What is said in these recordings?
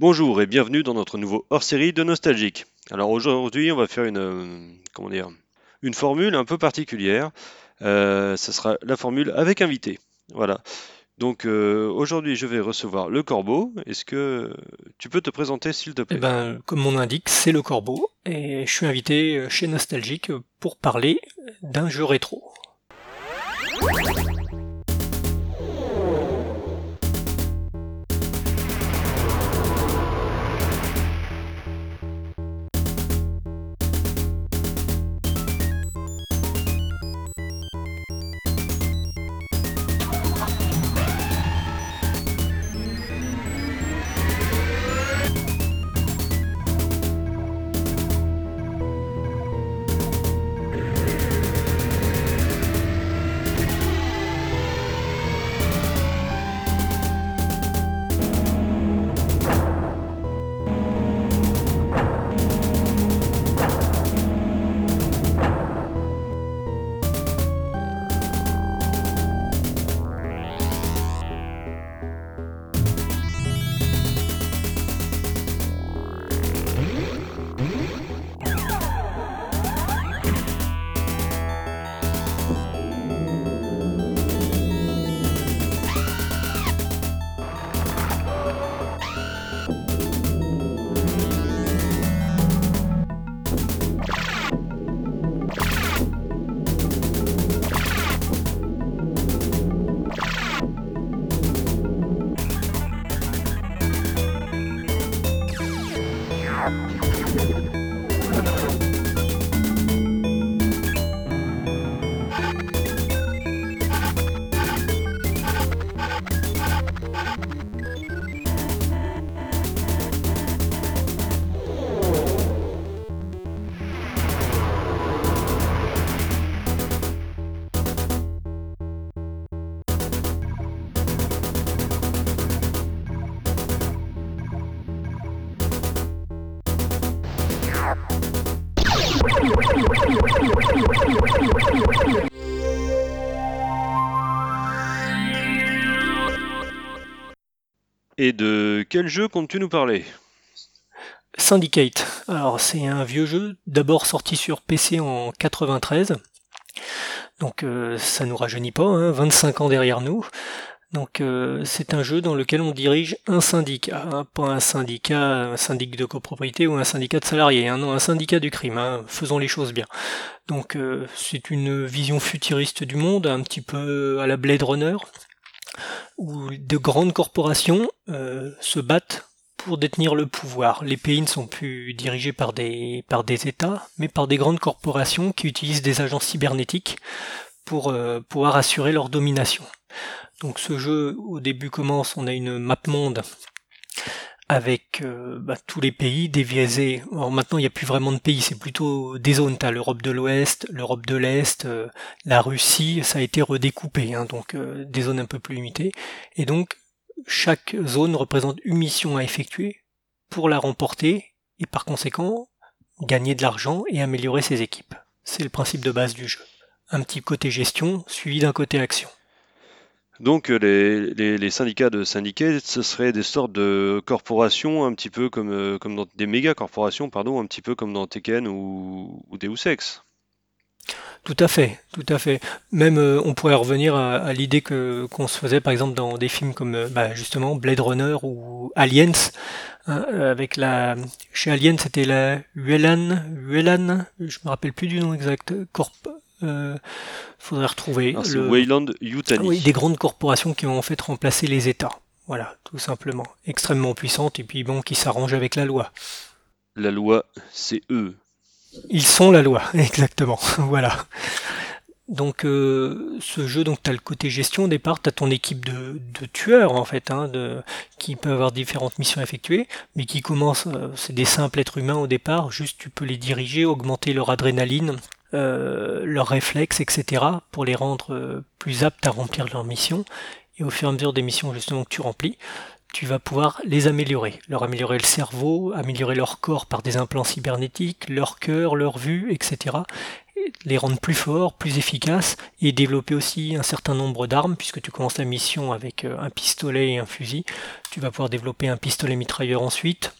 Bonjour et bienvenue dans notre nouveau hors-série de Nostalgique. Alors aujourd'hui, on va faire une, euh, comment dire, une formule un peu particulière. Euh, ce sera la formule avec invité. Voilà. Donc euh, aujourd'hui, je vais recevoir le Corbeau. Est-ce que tu peux te présenter, s'il te Eh plaît ben, comme mon indique, c'est le Corbeau, et je suis invité chez Nostalgique pour parler d'un jeu rétro. Et de quel jeu comptes-tu nous parler? Syndicate. Alors c'est un vieux jeu, d'abord sorti sur PC en 93. Donc euh, ça nous rajeunit pas, hein, 25 ans derrière nous. Donc euh, c'est un jeu dans lequel on dirige un syndicat, hein, pas un syndicat, syndic de copropriété ou un syndicat de salariés, hein, non, un syndicat du crime, hein, faisons les choses bien. Donc euh, c'est une vision futuriste du monde, un petit peu à la Blade Runner, où de grandes corporations euh, se battent pour détenir le pouvoir. Les pays ne sont plus dirigés par des, par des États, mais par des grandes corporations qui utilisent des agents cybernétiques pour euh, pouvoir assurer leur domination. Donc ce jeu, au début commence, on a une map monde avec euh, bah, tous les pays déviésés. Alors maintenant, il n'y a plus vraiment de pays, c'est plutôt des zones. Tu as l'Europe de l'Ouest, l'Europe de l'Est, euh, la Russie, ça a été redécoupé, hein, donc euh, des zones un peu plus limitées. Et donc, chaque zone représente une mission à effectuer pour la remporter et par conséquent gagner de l'argent et améliorer ses équipes. C'est le principe de base du jeu. Un petit côté gestion suivi d'un côté action. Donc euh, les, les- les syndicats de syndiqués, ce seraient des sortes de corporations, un petit peu comme, euh, comme dans des méga corporations, pardon, un petit peu comme dans Tekken ou, ou Deus Ex. Tout à fait, tout à fait. Même euh, on pourrait revenir à, l'idée que qu'on se faisait par exemple dans des films comme bah, justement Blade Runner ou Aliens. hein, avec la chez Alien c'était la Uelan, Uelan, je me rappelle plus du nom exact. Corp, euh, faudrait retrouver. Alors, c'est le- Wayland Ah Yutani. oui, des grandes corporations qui ont en fait remplacé les États. Voilà, tout simplement. Extrêmement puissantes et puis bon, qui s'arrangent avec la loi. La loi, c'est eux. Ils sont la loi, exactement. voilà. Donc euh, ce jeu, donc tu as le côté gestion au départ, tu as ton équipe de, de tueurs en fait, hein, de, qui peuvent avoir différentes missions à effectuer, mais qui commencent, euh, c'est des simples êtres humains au départ, juste tu peux les diriger, augmenter leur adrénaline, leurs réflexes, etc., pour les rendre euh, plus aptes à remplir leur mission. Et au fur et à mesure des missions justement que tu remplis, tu vas pouvoir les améliorer, leur améliorer le cerveau, améliorer leur corps par des implants cybernétiques, leur cœur, leur vue, etc. les rendre plus forts, plus efficaces, et développer aussi un certain nombre d'armes, puisque tu commences la mission avec euh, un pistolet et un fusil. Tu vas pouvoir développer un pistolet mitrailleur ensuite,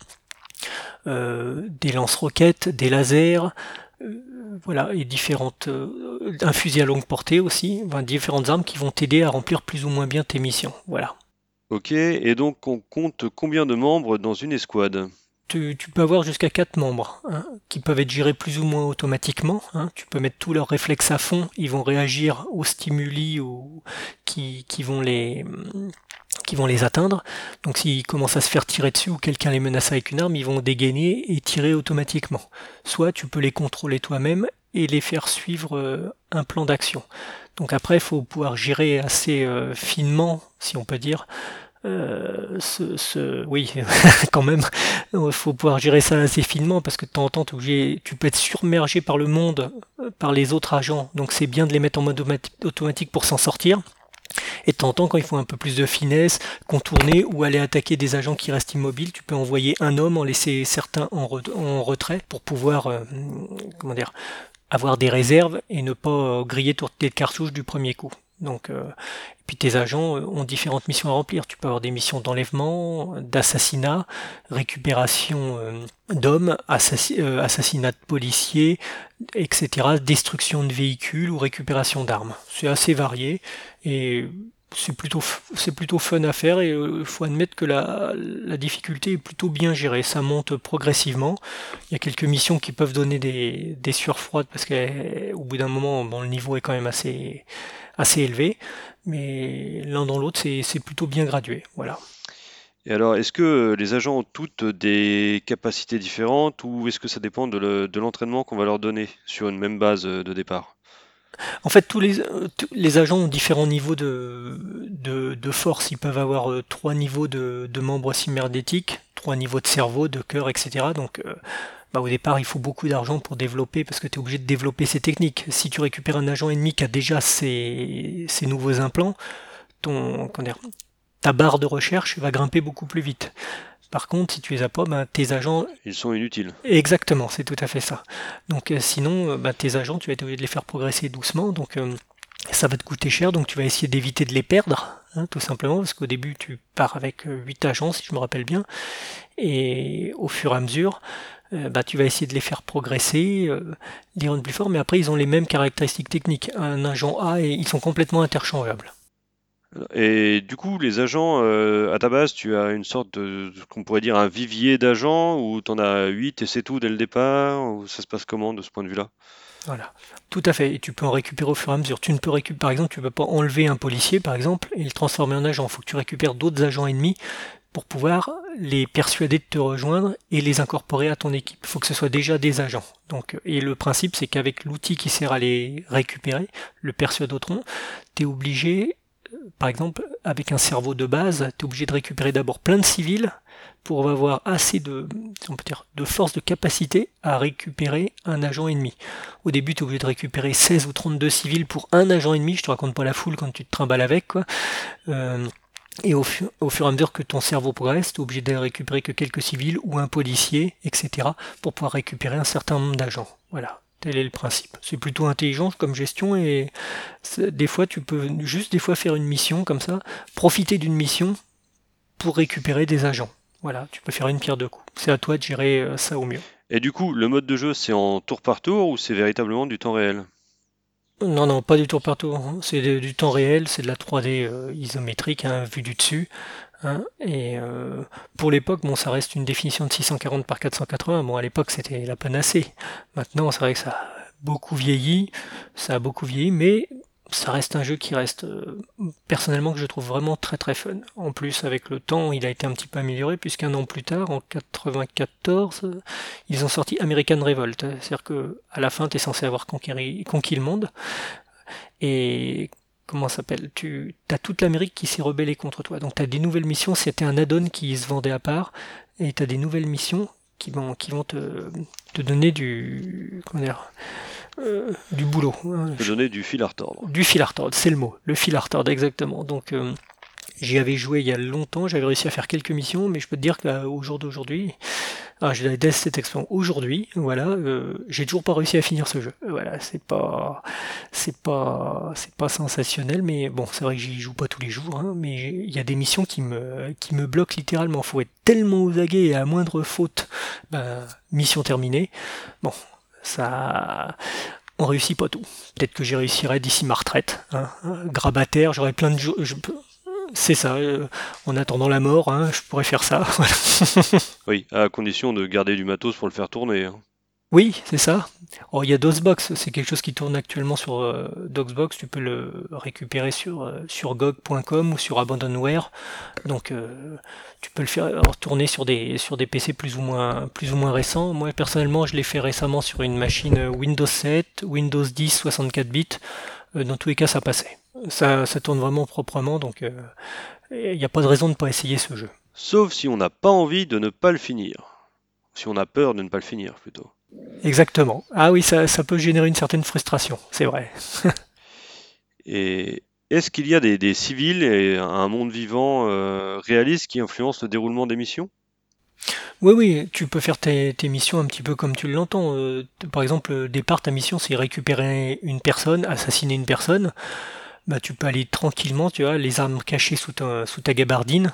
euh, des lance-roquettes, des lasers, voilà, et différentes, un fusil à longue portée aussi, différentes armes qui vont t'aider à remplir plus ou moins bien tes missions. Voilà. Ok, et donc on compte combien de membres dans une escouade? Tu, peux avoir jusqu'à 4 membres hein, qui peuvent être gérés plus ou moins automatiquement. Hein. Tu peux mettre tous leurs réflexes à fond, ils vont réagir aux stimuli ou qui, qui, vont les, qui vont les atteindre. Donc s'ils commencent à se faire tirer dessus ou quelqu'un les menace avec une arme, ils vont dégainer et tirer automatiquement. Soit tu peux les contrôler toi-même et les faire suivre euh, un plan d'action. Donc après, il faut pouvoir gérer assez euh, finement, si on peut dire, euh, ce, oui, quand même, il faut pouvoir gérer ça assez finement parce que de temps en temps, tu peux être surmergé par le monde, euh, par les autres agents. Donc c'est bien de les mettre en mode automatique pour s'en sortir. Et de temps en temps, quand il faut un peu plus de finesse, contourner ou aller attaquer des agents qui restent immobiles, tu peux envoyer un homme, en laisser certains en, retrait pour pouvoir, euh, comment dire, avoir des réserves et ne pas griller toutes tes cartouches du premier coup. Donc, euh, et puis tes agents euh, ont différentes missions à remplir. Tu peux avoir des missions d'enlèvement, d'assassinat, récupération euh, d'hommes, assassinat de policiers, etc., destruction de véhicules ou récupération d'armes. C'est assez varié et c'est plutôt c'est plutôt fun à faire et il faut admettre que la, difficulté est plutôt bien gérée. Ça monte progressivement. Il y a quelques missions qui peuvent donner des, des parce qu'au bout d'un moment, bon, le niveau est quand même assez assez élevé, mais l'un dans l'autre, c'est plutôt bien gradué. Voilà. Et alors, est-ce que les agents ont toutes des capacités différentes ou est-ce que ça dépend de l'entraînement qu'on va leur donner sur une même base de départ? En fait, tous les, agents ont différents niveaux de, force. Ils peuvent avoir euh, trois niveaux de, membres cybernétiques, trois niveaux de cerveau, de cœur, etc. Donc, euh, bah, au départ, il faut beaucoup d'argent pour développer, parce que tu es obligé de développer ces techniques. Si tu récupères un agent ennemi qui a déjà ces, nouveaux implants, ta barre de recherche va grimper beaucoup plus vite. Par contre, si tu les as pas, bah, tes agents... Ils sont inutiles. Exactement, c'est tout à fait ça. Donc euh, sinon, euh, bah, tes agents, tu vas être obligé de les faire progresser doucement, donc euh, ça va te coûter cher, donc tu vas essayer d'éviter de les perdre, hein, tout simplement, parce qu'au début, tu pars avec 8 agents, si je me rappelle bien, et au fur et à mesure, bah, tu vas essayer de les faire progresser, euh, les rendre plus forts, mais après ils ont les mêmes caractéristiques techniques. Un agent A, et ils sont complètement interchangeables. Et du coup, les agents, euh, à ta base, tu as une sorte de, qu'on pourrait dire, un vivier d'agents, où tu en as 8 et c'est tout dès le départ, ou ça se passe comment de ce point de vue-là? Voilà, tout à fait. Et tu peux en récupérer au fur et à mesure. Tu ne peux récupérer, par exemple, tu ne peux pas enlever un policier, par exemple, et le transformer en agent. Il faut que tu récupères d'autres agents ennemis pour pouvoir les persuader de te rejoindre et les incorporer à ton équipe. Il faut que ce soit déjà des agents. Donc, et le principe, c'est qu'avec l'outil qui sert à les récupérer, le persuadotron, tu es obligé, euh, par exemple, avec un cerveau de base, tu es obligé de récupérer d'abord plein de civils pour avoir assez de, on peut dire, de force, de capacité à récupérer un agent ennemi. Au début, tu es obligé de récupérer 16 ou 32 civils pour un agent ennemi, je te raconte pas la foule quand tu te trimbales avec, quoi. Euh, et au, fur et à mesure que ton cerveau progresse, tu es obligé de récupérer que quelques civils ou un policier, etc., pour pouvoir récupérer un certain nombre d'agents. Voilà, tel est le principe. C'est plutôt intelligent comme gestion et des fois tu peux juste des fois faire une mission comme ça, profiter d'une mission pour récupérer des agents. Voilà, tu peux faire une pierre deux coups. C'est à toi de gérer euh, ça au mieux. Et du coup, le mode de jeu, c'est en tour par tour ou c'est véritablement du temps réel? Non, non, pas du tour par tour. C'est du temps réel, c'est de la 3D euh, isométrique, hein, vue du dessus. Hein. Et euh, pour l'époque, bon, ça reste une définition de 640 par 480. Bon, à l'époque, c'était la panacée. Maintenant, c'est vrai que ça a beaucoup vieilli, ça a beaucoup vieilli, mais ça reste un jeu qui reste euh, personnellement que je trouve vraiment très très fun. En plus, avec le temps, il a été un petit peu amélioré puisqu'un an plus tard, en 94, ils ont sorti American Revolt. C'est-à-dire que à la fin, tu es censé avoir conquis, conquis le monde et comment s'appelle Tu as toute l'Amérique qui s'est rebellée contre toi. Donc tu as des nouvelles missions. C'était un add-on qui se vendait à part et tu as des nouvelles missions qui vont qui vont te, te donner du comment dire euh, du boulot. Hein. donner du fil à retordre. Du fil à retordre, c'est le mot. Le fil à retordre, exactement. Donc, euh, j'y avais joué il y a longtemps, j'avais réussi à faire quelques missions, mais je peux te dire qu'au jour d'aujourd'hui, Alors je la laisse cette expansion aujourd'hui, voilà, euh, j'ai toujours pas réussi à finir ce jeu. Voilà, c'est pas c'est pas c'est pas sensationnel, mais bon, c'est vrai que j'y joue pas tous les jours, hein, mais il y a des missions qui me qui me bloquent littéralement. Faut être tellement aux aguets et à moindre faute, ben, mission terminée. Bon, ça on réussit pas tout. Peut-être que j'y réussirai d'ici ma retraite. Hein. Grabataire, j'aurai plein de jours. C'est ça. Euh, en attendant la mort, hein, je pourrais faire ça. oui, à condition de garder du matos pour le faire tourner. Hein. Oui, c'est ça. Oh, il y a DOSBox, c'est quelque chose qui tourne actuellement sur euh, DOSBox. Tu peux le récupérer sur, euh, sur GOG.com ou sur Abandonware. Donc, tu peux le faire tourner sur des, sur des PC plus ou, moins, plus ou moins récents. Moi, personnellement, je l'ai fait récemment sur une machine Windows 7, Windows 10, 64 bits. dans tous les cas, ça passait ça, tourne vraiment proprement, donc il euh, n'y a pas de raison de ne pas essayer ce jeu. Sauf si on n'a pas envie de ne pas le finir. Si on a peur de ne pas le finir, plutôt. Exactement. Ah oui, ça, peut générer une certaine frustration, c'est vrai. et est-ce qu'il y a des, civils et un monde vivant euh, réaliste qui influencent le déroulement des missions? Oui, oui, tu peux faire tes, missions un petit peu comme tu l'entends. Euh, par exemple, départ, ta mission, c'est récupérer une personne, assassiner une personne bah, tu peux aller tranquillement, tu vois, les armes cachées sous ta, gabardine,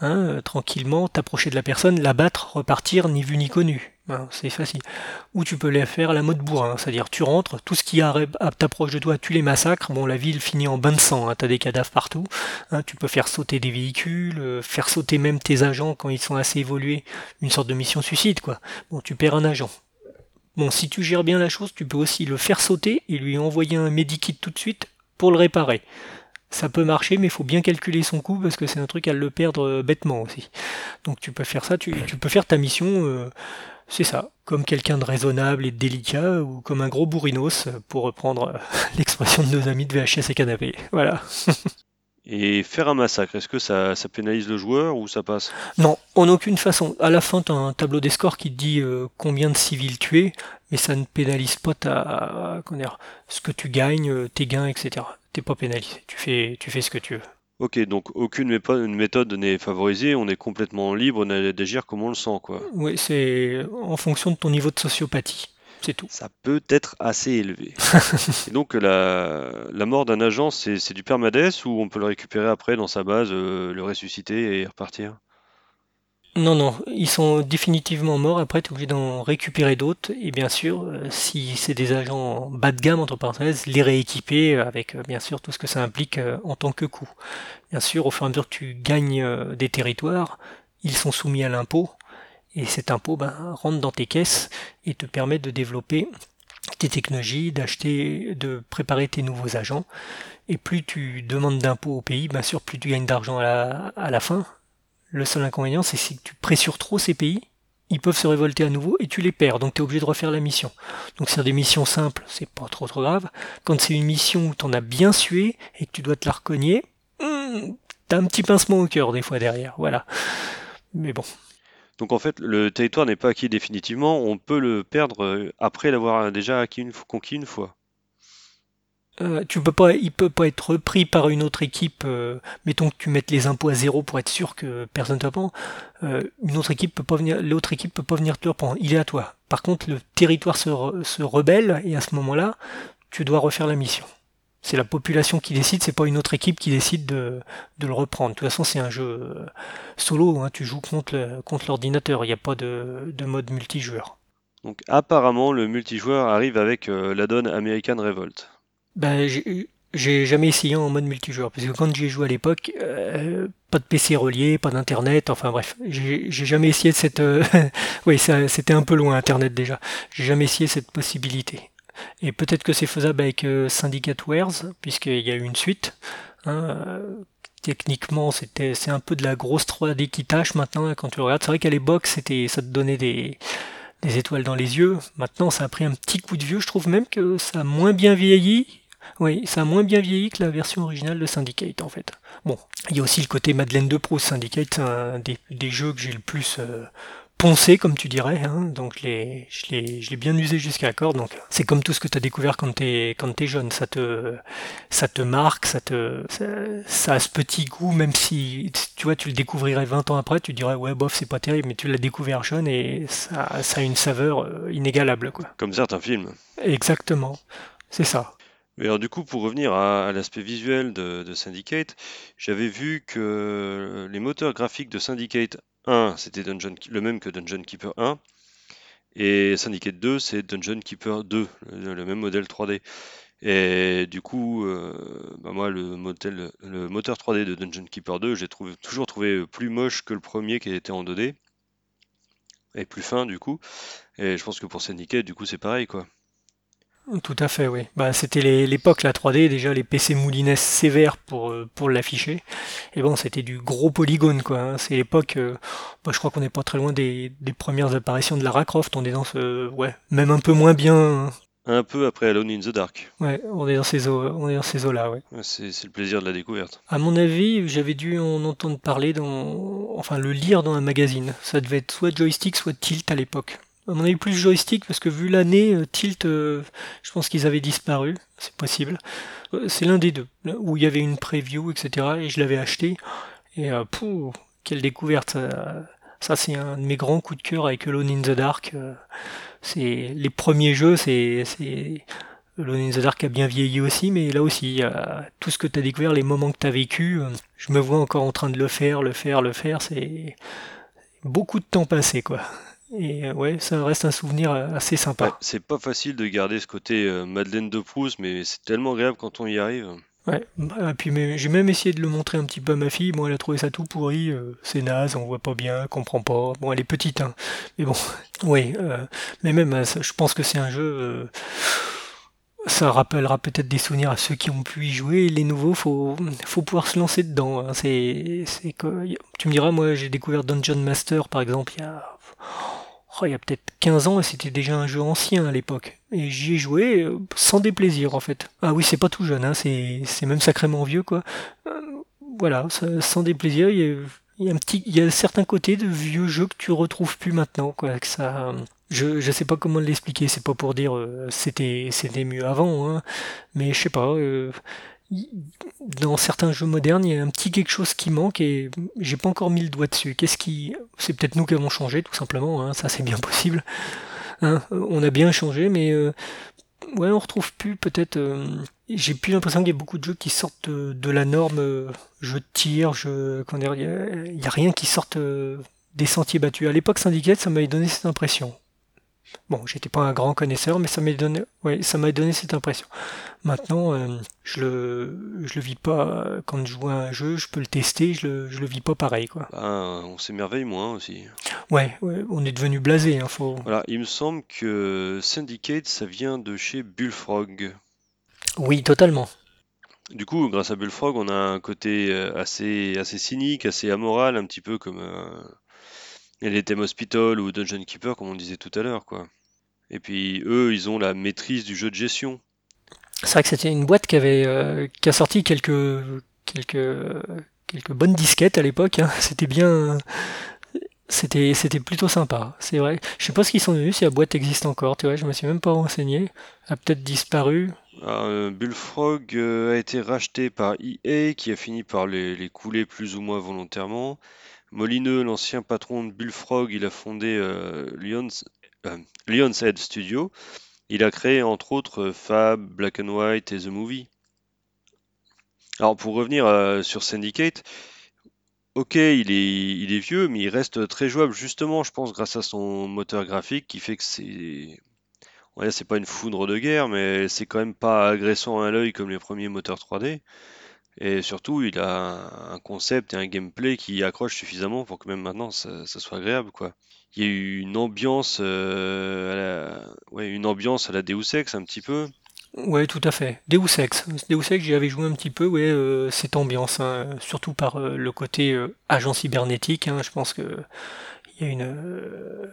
hein, euh, tranquillement, t'approcher de la personne, la battre, repartir, ni vu ni connu. Hein, c'est facile. Ou tu peux les faire la mode bourrin, c'est-à-dire tu rentres, tout ce qui t'approche de toi, tu les massacres. Bon, la ville finit en bain de sang, hein, t'as des cadavres partout. Hein, tu peux faire sauter des véhicules, euh, faire sauter même tes agents quand ils sont assez évolués. Une sorte de mission suicide, quoi. Bon, tu perds un agent. Bon, si tu gères bien la chose, tu peux aussi le faire sauter et lui envoyer un medikit tout de suite pour le réparer. Ça peut marcher, mais faut bien calculer son coût parce que c'est un truc à le perdre bêtement aussi. Donc tu peux faire ça, tu, peux faire ta mission, euh, c'est ça, comme quelqu'un de raisonnable et de délicat ou comme un gros bourrinos, pour reprendre euh, l'expression de nos amis de VHS et canapé. Voilà. Et faire un massacre, est-ce que ça, pénalise le joueur ou ça passe? Non, en aucune façon. À la fin, tu as un tableau des scores qui te dit combien de civils tués, mais ça ne pénalise pas ta, ce que tu gagnes, euh, tes gains, etc. T'es pas pénalisé, tu fais, tu fais ce que tu veux. Ok, donc aucune méthode n'est favorisée, on est complètement libre d'agir comme on le sent, quoi. Oui, c'est en fonction de ton niveau de sociopathie, c'est tout. Ça peut être assez élevé. et donc la, la mort d'un agent, c'est du permades ou on peut le récupérer après dans sa base, euh, le ressusciter et repartir? Non, non, ils sont définitivement morts. Après, tu es obligé d'en récupérer d'autres. Et bien sûr, euh, si c'est des agents bas de gamme, entre parenthèses, les rééquiper avec, euh, bien sûr, tout ce que ça implique euh, en tant que coût. Bien sûr, au fur et à mesure que tu gagnes des territoires, ils sont soumis à l'impôt. Et cet impôt ben, rentre dans tes caisses et te permet de développer tes technologies, d'acheter, de préparer tes nouveaux agents. Et plus tu demandes d'impôts au pays, bien sûr, plus tu gagnes d'argent à la fin le seul inconvénient, c'est si tu pressures trop ces pays, ils peuvent se révolter à nouveau et tu les perds, donc tu es obligé de refaire la mission. Donc c'est des missions simples, c'est pas trop trop grave. Quand c'est une mission où t'en as bien sué et que tu dois te la recogner, hmm, t'as un petit pincement au cœur des fois derrière, voilà. Mais bon. Donc en fait, le territoire n'est pas acquis définitivement, on peut le perdre euh, après l'avoir déjà acquis conquis une fois. Euh, tu peux pas, il peut pas être repris par une autre équipe. Euh, mettons que tu mettes les impôts à zéro pour être sûr que personne ne te prend. Euh, une autre équipe peut venir, l'autre équipe peut pas venir te le prendre. Il est à toi. Par contre, le territoire se rebelle et à ce moment-là, tu dois refaire la mission. C'est la population qui décide, c'est pas une autre équipe qui décide de, de le reprendre. De toute façon, c'est un jeu solo. Hein, tu joues contre contre l'ordinateur. Il n'y a pas de, de mode multijoueur. Donc apparemment, le multijoueur arrive avec la donne American Revolt. Ben, j'ai jamais essayé en mode multijoueur, parce que quand j'y ai joué à l'époque, euh, pas de PC relié, pas d'internet, enfin bref, j'ai jamais essayé cette... Euh, oui, c'était un peu loin internet déjà. J'ai jamais essayé cette possibilité. Et peut-être que c'est faisable avec euh, Syndicate Wares, puisqu'il y a eu une suite. Hein, techniquement, c'était c'est un peu de la grosse 3D qui tâche maintenant hein, quand tu le regardes. C'est vrai qu'à l'époque, c'était ça te donnait des étoiles dans les yeux. Maintenant, ça a pris un petit coup de vieux. Je trouve même que ça a moins bien vieilli. Oui, ça a moins bien vieilli que la version originale de Syndicate en fait. Bon, il y a aussi le côté Madeleine de Proust. Syndicate, un des, jeux que j'ai le plus euh, poncé, comme tu dirais. Hein. donc l'ai, je l'ai, je l'ai bien usé jusqu'à la corde. Donc c'est comme tout ce que tu as découvert quand t'es quand t'es jeune. Ça te ça te marque, ça te ça, a ce petit goût, même si tu vois tu le découvrirais 20 ans après, tu dirais ouais bof c'est pas terrible, mais tu l'as découvert jeune et ça, ça a une saveur euh, inégalable quoi. Comme certains films. Exactement, c'est ça. Mais alors du coup, pour revenir à, l'aspect visuel de, de Syndicate, j'avais vu que les moteurs graphiques de Syndicate 1, c'était Dungeon, le même que Dungeon Keeper 1. Et Syndicate 2, c'est Dungeon Keeper 2, le, même modèle 3D. Et du coup, euh, bah moi, le, modèle, le moteur 3D de Dungeon Keeper 2, j'ai toujours trouvé plus moche que le premier qui était en 2D. Et plus fin, du coup. Et je pense que pour Syndicate, du coup, c'est pareil, quoi. Tout à fait, oui. Bah, c'était l'époque, la 3D, déjà les PC moulinès sévères pour, euh, pour l'afficher. Et bon, c'était du gros polygone, quoi. Hein. C'est l'époque, euh, bah, je crois qu'on n'est pas très loin des, premières apparitions de Lara Croft. On est dans ce, ouais, même un peu moins bien. Hein. Un peu après Alone in the Dark. Ouais, on est dans ces eaux, on est dans ces eaux-là, ouais. c'est, le plaisir de la découverte. À mon avis, j'avais dû en entendre parler dans, enfin, le lire dans un magazine. Ça devait être soit joystick, soit tilt à l'époque. On a eu plus joystick parce que vu l'année, euh, Tilt, euh, je pense qu'ils avaient disparu, c'est possible. Euh, c'est l'un des deux, où il y avait une preview, etc. Et je l'avais acheté. Et pou, quelle découverte ça, c'est un de mes grands coups de cœur avec Alone in the Dark. c'est les premiers jeux, c'est c'est Alone in the Dark a bien vieilli aussi, mais là aussi, tout ce que tu as découvert, les moments que tu as vécu, je me vois encore en train de le faire, le faire, le faire, c'est beaucoup de temps passé, quoi. Et euh, ouais, ça reste un souvenir euh, assez sympa. c'est pas facile de garder ce côté euh, Madeleine de Proust, mais c'est tellement agréable quand on y arrive. Ouais, bah, puis j'ai même essayé de le montrer un petit peu à ma fille. Bon, elle a trouvé ça tout pourri, c'est naze, on voit pas bien, comprend pas. Bon, elle est petite, hein. Mais bon, oui. mais même, je pense que c'est un jeu. ça rappellera peut-être des souvenirs à ceux qui ont pu y jouer. Les nouveaux, faut, faut pouvoir se lancer dedans. Hein. C'est, c'est tu me diras, moi, j'ai découvert Dungeon Master, par exemple, il y a Il y a peut-être 15 ans, c'était déjà un jeu ancien à l'époque. Et j'y ai joué euh, sans déplaisir en fait. Ah oui, c'est pas tout jeune, hein, c'est, même sacrément vieux quoi. Euh, voilà, sans déplaisir, il y, a, un petit, il y a certains côtés de vieux jeux que tu retrouves plus maintenant quoi. Que ça, je, je sais pas comment l'expliquer, c'est pas pour dire euh, c'était c'était mieux avant, hein, mais je sais pas dans certains jeux modernes, il y a un petit quelque chose qui manque et j'ai pas encore mis le doigt dessus. Qu'est-ce qui, c'est peut-être nous qui avons changé tout simplement. Hein, ça c'est bien possible. Hein, on a bien changé, mais euh, ouais, on retrouve plus peut-être. Euh, j'ai plus l'impression qu'il y a beaucoup de jeux qui sortent de, la norme. Euh, je tire, je, il y, a rien qui sorte des sentiers battus. À l'époque, Syndicate, ça m'avait donné cette impression. Bon, j'étais pas un grand connaisseur, mais ça m'a donné, ouais, ça m'a donné cette impression. Maintenant, euh, je le, je le vis pas quand je joue à un jeu, je peux le tester, je le, je le vis pas pareil, quoi. Ben, on s'émerveille moins aussi. Ouais, ouais, on est devenu blasé, hein, faut. Voilà, il me semble que Syndicate, ça vient de chez Bullfrog. Oui, totalement. Du coup, grâce à Bullfrog, on a un côté euh, assez, assez cynique, assez amoral, un petit peu comme. Et les thèmes Hospital ou Dungeon Keeper, comme on disait tout à l'heure, quoi. Et puis eux, ils ont la maîtrise du jeu de gestion. C'est vrai que c'était une boîte qui avait euh, qui a sorti quelques quelques quelques bonnes disquettes à l'époque. Hein. C'était bien, c'était c'était plutôt sympa. C'est vrai. Je sais pas ce qu'ils sont devenus si la boîte existe encore. Tu vois, je me suis même pas renseigné. Elle a peut-être disparu. Ah, euh, Bullfrog euh, a été racheté par EA, qui a fini par les, les couler plus ou moins volontairement. Molineux, l'ancien patron de Bullfrog, il a fondé euh, Lion's, Head Studio. Il a créé entre autres euh, Fab, Black and White et The Movie. Alors pour revenir euh, sur Syndicate, ok, il est, il est vieux, mais il reste très jouable justement, je pense, grâce à son moteur graphique qui fait que c'est. Ouais, c'est pas une foudre de guerre, mais c'est quand même pas agressant à l'œil comme les premiers moteurs 3D. Et surtout, il a un concept et un gameplay qui accroche suffisamment pour que même maintenant ça, soit agréable, quoi. Il y a eu une ambiance, euh, à la... ouais, une ambiance à la Deus Ex un petit peu. Ouais, tout à fait. Deus Ex. Deus Ex, j'y avais joué un petit peu, ouais, euh, cette ambiance, hein, surtout par euh, le côté agent cybernétique. Hein, je pense que il y a une.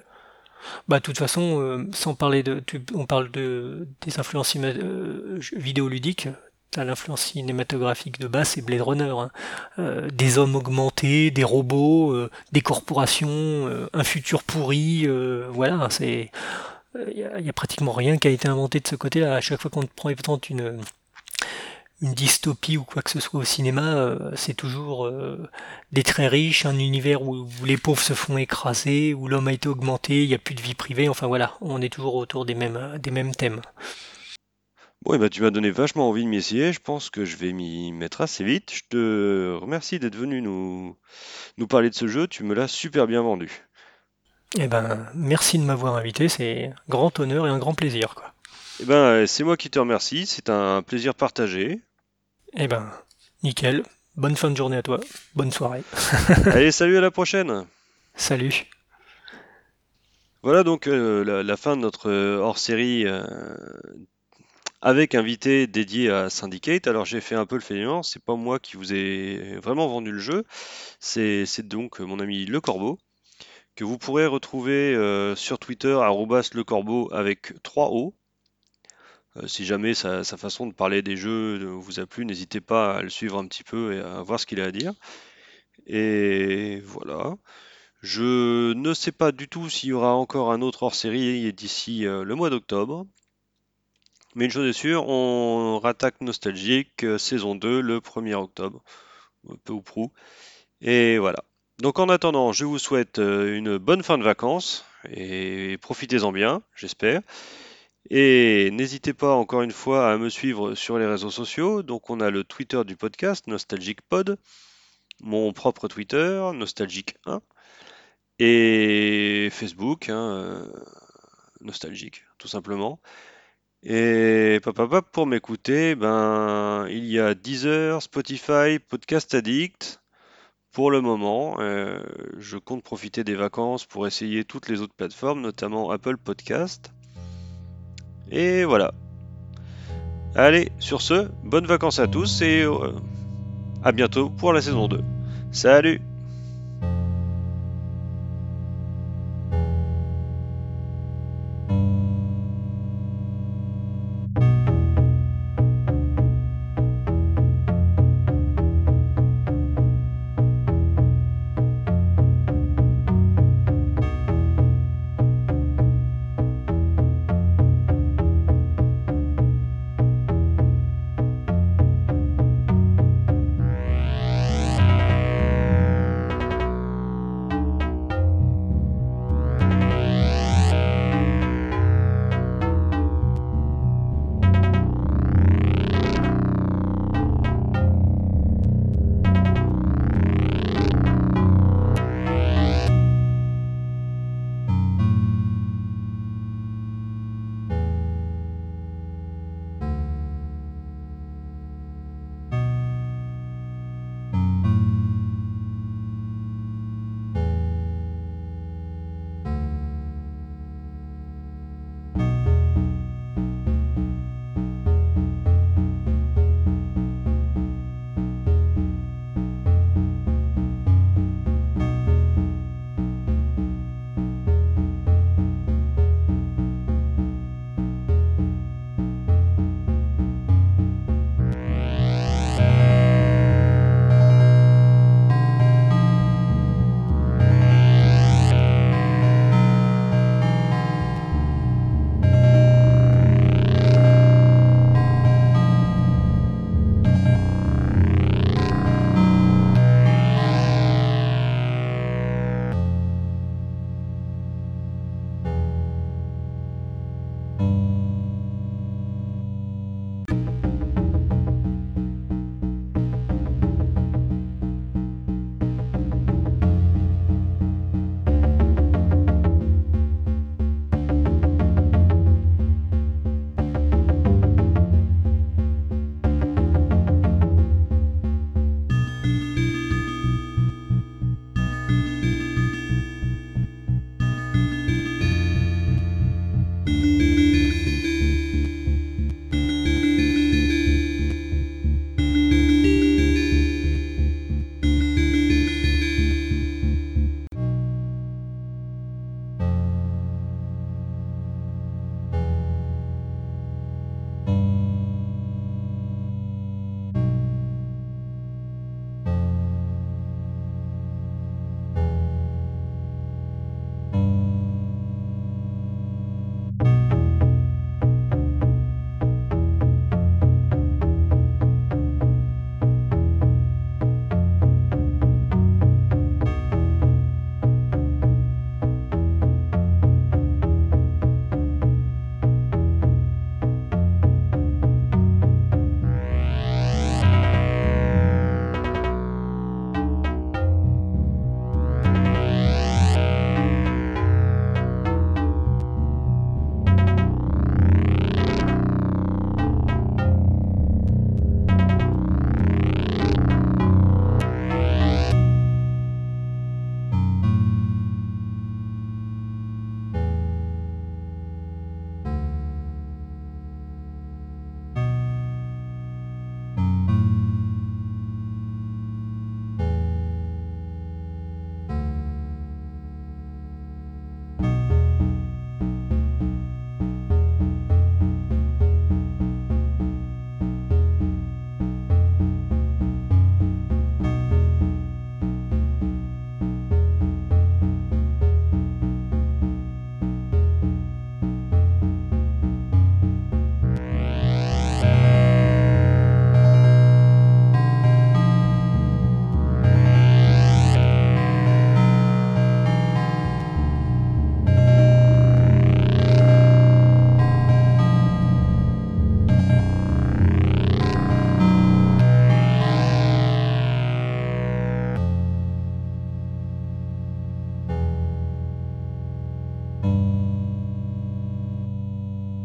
Bah, de toute façon, sans parler de, on parle de des influences vidéoludiques l'influence cinématographique de base, c'est Blade Runner. Hein. Euh, des hommes augmentés, des robots, euh, des corporations, euh, un futur pourri, voilà, c'est. Il n'y a, pratiquement rien qui a été inventé de ce côté-là. À chaque fois qu'on prend une, une dystopie ou quoi que ce soit au cinéma, c'est toujours des très riches, un univers où, les pauvres se font écraser, où l'homme a été augmenté, il n'y a plus de vie privée, enfin voilà, on est toujours autour des mêmes, des mêmes thèmes. Et bah, tu m'as donné vachement envie de m'y essayer. Je pense que je vais m'y mettre assez vite. Je te remercie d'être venu nous, nous parler de ce jeu. Tu me l'as super bien vendu. Eh ben, merci de m'avoir invité. C'est un grand honneur et un grand plaisir, quoi. Eh ben, c'est moi qui te remercie. C'est un plaisir partagé. Eh ben, nickel. Bonne fin de journée à toi. Bonne soirée. Allez, salut, à la prochaine. Salut. Voilà donc euh, la, fin de notre euh, hors-série euh, avec invité dédié à Syndicate. Alors j'ai fait un peu le fainéant, c'est pas moi qui vous ai vraiment vendu le jeu, c'est donc mon ami Le Corbeau, que vous pourrez retrouver euh, sur Twitter, Le Corbeau avec 3 O. Euh, si jamais sa, façon de parler des jeux vous a plu, n'hésitez pas à le suivre un petit peu et à voir ce qu'il a à dire. Et voilà. Je ne sais pas du tout s'il y aura encore un autre hors-série d'ici euh, le mois d'octobre. Mais une chose est sûre, on rattaque Nostalgique euh, saison 2 le 1er octobre, peu ou prou. Et voilà. Donc en attendant, je vous souhaite euh, une bonne fin de vacances et profitez-en bien, j'espère. Et n'hésitez pas encore une fois à me suivre sur les réseaux sociaux. Donc on a le Twitter du podcast, Nostalgic Pod, mon propre Twitter, Nostalgique1, et Facebook, hein, euh, Nostalgique, tout simplement. Et pour m'écouter, ben, il y a Deezer, Spotify, Podcast Addict. Pour le moment, euh, je compte profiter des vacances pour essayer toutes les autres plateformes, notamment Apple Podcast. Et voilà. Allez, sur ce, bonnes vacances à tous et euh, à bientôt pour la saison 2. Salut